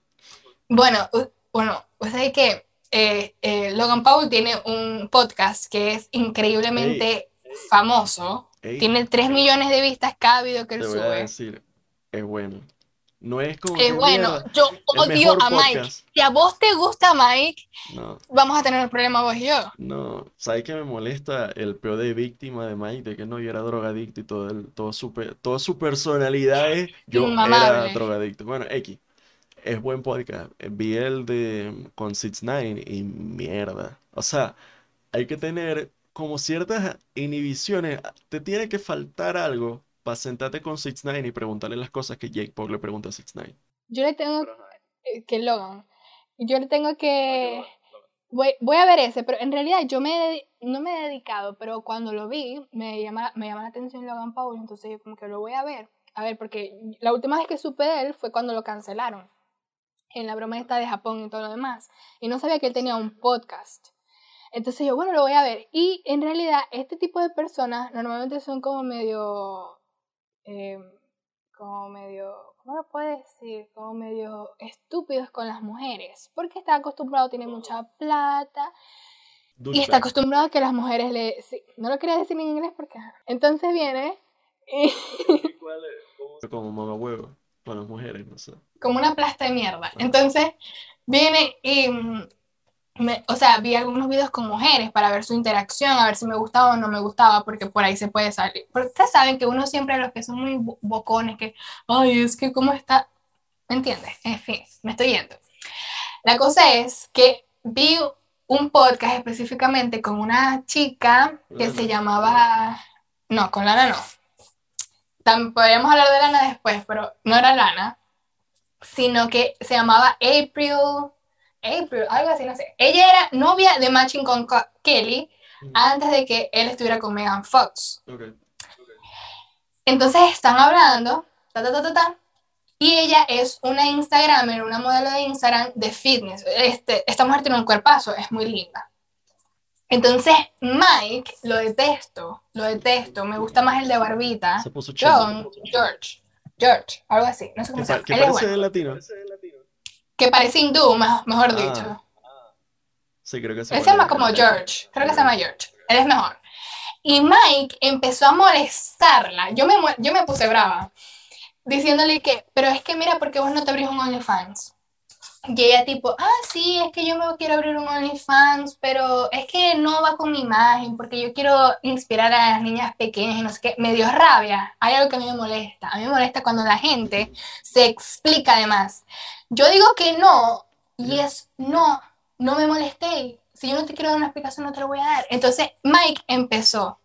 Bueno, bueno, o sea que eh, eh, Logan Paul tiene un podcast que es increíblemente famoso. Ey, Tiene 3 millones de vistas cada video que él te voy a sube. decir, es bueno. No es como Es que bueno, mierda, yo odio a Mike. Si a vos te gusta Mike, No, vamos a tener un problema vos y yo. no, ¿sabes qué me molesta? El peor de víctima de Mike, de que no, yo era drogadicto y todo, el, todo su, toda su personalidad es, yo era Inmamable. drogadicto. Bueno, X, es buen podcast. Vi el de con Six Nine y mierda. O sea, hay que tener como ciertas inhibiciones. Te tiene que faltar algo para sentarte con Six Nine y preguntarle las cosas que Jake Paul le pregunta a Six Nine. Yo le tengo, que Logan. Yo le tengo que... Voy, voy a ver ese, pero en realidad yo me he- no me he dedicado, pero cuando lo vi me llama, me llama la atención Logan Paul, entonces yo como que lo voy a ver. A ver, porque la última vez que supe de él fue cuando lo cancelaron en la broma esta de Japón y todo lo demás. Y no sabía que él tenía un podcast. Entonces yo, bueno, lo voy a ver. Y en realidad este tipo de personas normalmente son como medio... eh, como medio... ¿Cómo lo puedes decir? Como medio estúpidos con las mujeres. Porque está acostumbrado, tiene mucha plata. Y está acostumbrado a que las mujeres le... sí, no lo quería decir en inglés porque... Entonces viene y... Como mamá huevo con las mujeres, no sé. como una plasta de mierda. Entonces viene y, mm, me- o sea, vi algunos videos con mujeres para ver su interacción, a ver si me gustaba o no me gustaba, porque por ahí se puede salir. Porque ustedes saben que uno siempre, los que son muy bo- bocones, que, ay, es que cómo está, ¿me entiendes? En fin, me estoy yendo. La cosa es que vi un podcast específicamente con una chica que se llamaba, no, con Lana no. Tam- podríamos hablar de Lana después, pero no era Lana, sino que se llamaba April, April, algo así, no sé. Ella era novia de Matching con Co- Kelly Mm. antes de que él estuviera con Megan Fox. Ok. Entonces están hablando, ta, ta, ta, ta, ta, y ella es una Instagramer, una modelo de Instagram de fitness. Este, esta mujer tiene un cuerpazo, es muy linda. Entonces, Mike, lo detesto, lo detesto, me gusta más el de barbita. Se puso chido. John, George, George, algo así, no sé cómo se llama. que Él es parece bueno. latino. Que parece hindú, mejor Ah, dicho. Sí, creo que sí. Él se llama como George, creo que se llama George, él es mejor. Y Mike empezó a molestarla, yo me, yo me puse brava, diciéndole que, pero es que mira, porque vos no te abrís un OnlyFans? Y ella tipo, ah, sí, es que yo me quiero abrir un OnlyFans, pero es que no va con mi imagen, porque yo quiero inspirar a las niñas pequeñas y no sé qué. Me dio rabia, hay algo que a mí me molesta. A mí me molesta cuando la gente se explica de más. Yo digo que no, y es no, no me molesté. Si yo no te quiero dar una explicación, no te la voy a dar. Entonces Mike empezó.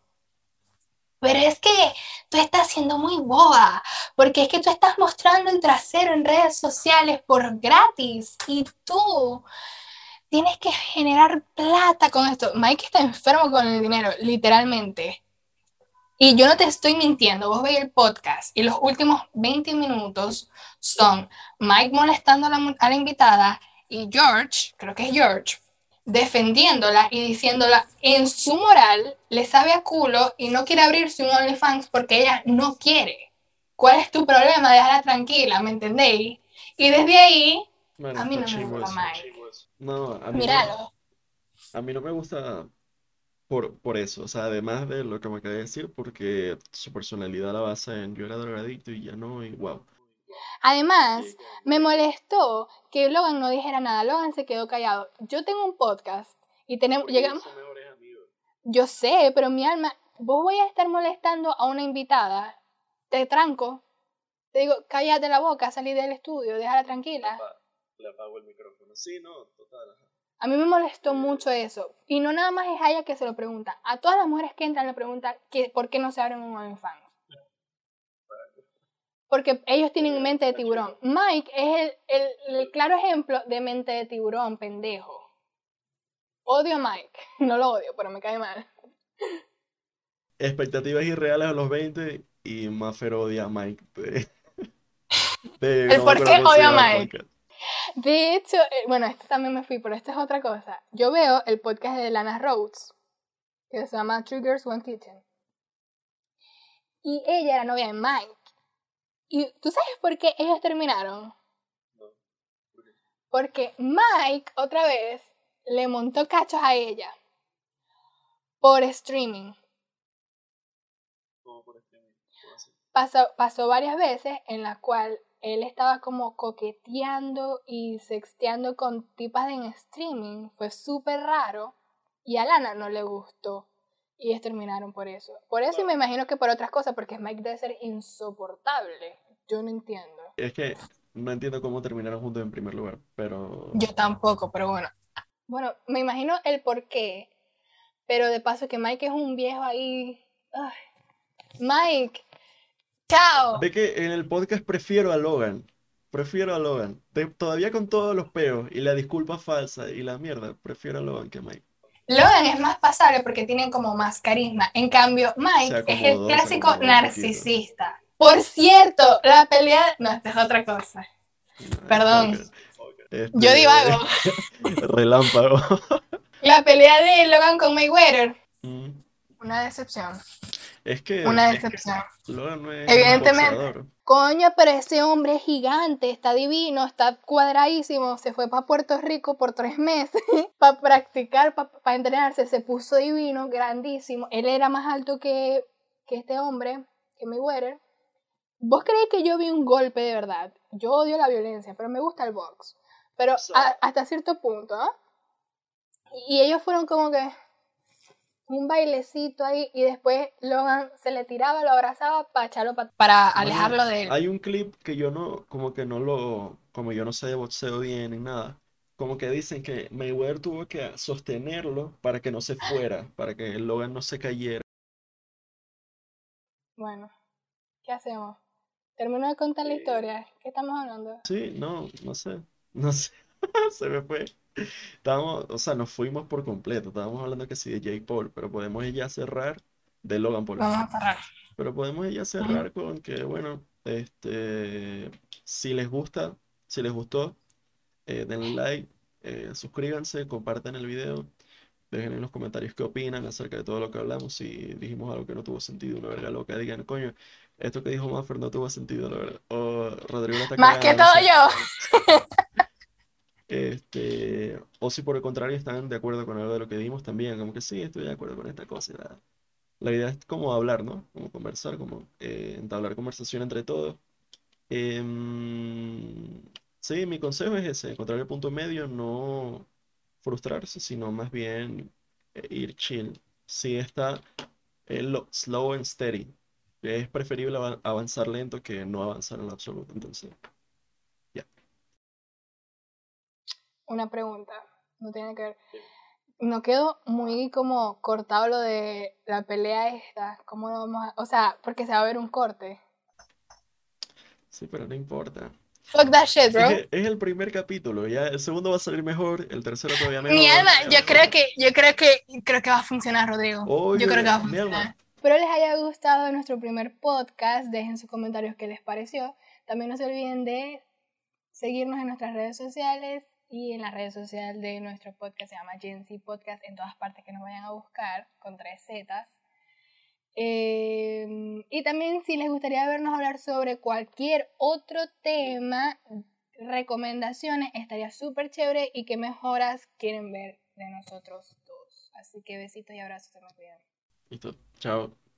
Pero es que tú estás siendo muy boba, porque es que tú estás mostrando el trasero en redes sociales por gratis y tú tienes que generar plata con esto. Mike está enfermo con el dinero, literalmente. Y yo no te estoy mintiendo, vos veis el podcast y los últimos 20 minutos son Mike molestando a la, a la invitada y George, creo que es George, defendiéndola y diciéndola en su moral le sabe a culo y no quiere abrirse un OnlyFans porque ella no quiere. ¿Cuál es tu problema? Déjala tranquila, ¿me entendéis? Y desde ahí, Bueno, a mí no me gusta eso. Mike. No, a mí, no, Míralo. a mí no me gusta por, por eso. O sea, además de lo que me acabé de decir, porque su personalidad la basa en yo era drogadicto y ya no, y wow. Además, me molestó que Logan no dijera nada. Logan se quedó callado. Yo tengo un podcast y tenemos, llegamos, yo sé, pero mi alma, vos voy a estar molestando a una invitada, te tranco, te digo, cállate la boca, salí del estudio, déjala tranquila. Le apago el micrófono. Sí, no, total. A mí me molestó mucho eso. Y no nada más es a ella que se lo pregunta. A todas las mujeres que entran le preguntan que, por qué no se abren un OnlyFans. Porque ellos tienen mente de tiburón. Mike es el, el- el claro ejemplo de mente de tiburón, pendejo. Odio a Mike. No lo odio, pero me cae mal. Expectativas irreales a los 20 y Maffer odia a Mike. De, de- ¿El no por qué odia a Mike? podcast. De hecho, eh, bueno, esto también me fui, pero esto es otra cosa. Yo veo el podcast de Lana Rhodes, que se llama Girls One Kitchen. Y ella era novia de Mike. ¿Y tú sabes por qué ellos terminaron? Porque Mike, otra vez, le montó cachos a ella. Por streaming. pasó, pasó varias veces en la cual él estaba como coqueteando y sexteando con tipas en streaming. Fue súper raro. Y a Lana no le gustó. Y ellos terminaron por eso. Por eso y me imagino que por otras cosas, porque Mike debe ser insoportable. Yo no entiendo. Es que no entiendo cómo terminaron juntos en primer lugar, pero Yo tampoco, pero bueno. Bueno, me imagino el por qué. Pero de paso que Mike es un viejo ahí. Ay. Mike, chao. ve que en el podcast prefiero a Logan prefiero a Logan. Te- todavía con todos los peos y la disculpa falsa y la mierda, prefiero a Logan que a Mike. Logan es más pasable porque tiene como más carisma. En cambio, Mike es el clásico narcisista. Por cierto, la pelea. No, esta es otra cosa. Perdón. Este, Yo divago. Relámpago. La pelea de Logan con Mayweather. Mm. Una decepción. Es que Una decepción. No es Evidentemente. Coño, pero ese hombre es gigante, está divino, está cuadradísimo, se fue para Puerto Rico por tres meses para practicar, para entrenarse, se puso divino, grandísimo. Él era más alto que, que este hombre, que Mayweather. ¿Vos creéis que yo vi un golpe de verdad? Yo odio la violencia, pero me gusta el box. Pero a- hasta cierto punto, ¿ah? Y ellos fueron como que un bailecito ahí y después Logan se le tiraba, lo abrazaba para echarlo pa- para alejarlo de él. Hay un clip que yo no, como que no lo, como yo no sé de boxeo bien ni nada, como que dicen que Mayweather tuvo que sostenerlo para que no se fuera, para que Logan no se cayera. Bueno, ¿qué hacemos? Termino de contar la historia. ¿Qué estamos hablando? Sí, no, no sé, no sé, se me fue. Estábamos, o sea, nos fuimos por completo, estábamos hablando que sí de Jake Paul, pero podemos ya cerrar de Logan Paul. Vamos a parar. Pero podemos ya cerrar con que, bueno, este, si les gusta, si les gustó, eh, denle like, eh, suscríbanse, compartan el video, dejen en los comentarios qué opinan acerca de todo lo que hablamos, si dijimos algo que no tuvo sentido, una verga loca, digan, coño, esto que dijo Maffer no tuvo sentido, la verdad, o Rodrigo está Más que todo yo. Este, o si por el contrario están de acuerdo con algo de lo que dimos también, como que sí, estoy de acuerdo con esta cosa. La, idea es como hablar, ¿no? Como conversar, como eh, entablar conversación entre todos. Em, sí, mi consejo es ese, encontrar el punto medio, no frustrarse, sino más bien eh, ir chill. Sí está eh, lo- slow and steady. Es preferible ava- avanzar lento que no avanzar en absoluto. Entonces, Una pregunta. No tiene que ver. No quedó muy como cortado lo de la pelea esta. ¿Cómo lo vamos a.? O sea, porque se va a ver un corte. sí, pero no importa. Fuck that shit, bro. Es, es el primer capítulo, ya el segundo va a salir mejor, el tercero todavía mejor. Mi alma, yo creo que, yo creo que, creo que va a funcionar, Rodrigo. Yo creo que va a funcionar. Espero les haya gustado nuestro primer podcast. Dejen sus comentarios qué les pareció. También no se olviden de seguirnos en nuestras redes sociales y en las redes sociales de nuestro podcast. Se llama Gen Z Podcast en todas partes que nos vayan a buscar con tres Zetas. Eh, y también si les gustaría vernos hablar sobre cualquier otro tema, recomendaciones, estaría súper chévere y qué mejoras quieren ver de nosotros dos. Así que besitos y abrazos, se me cuidan. Listo, chao.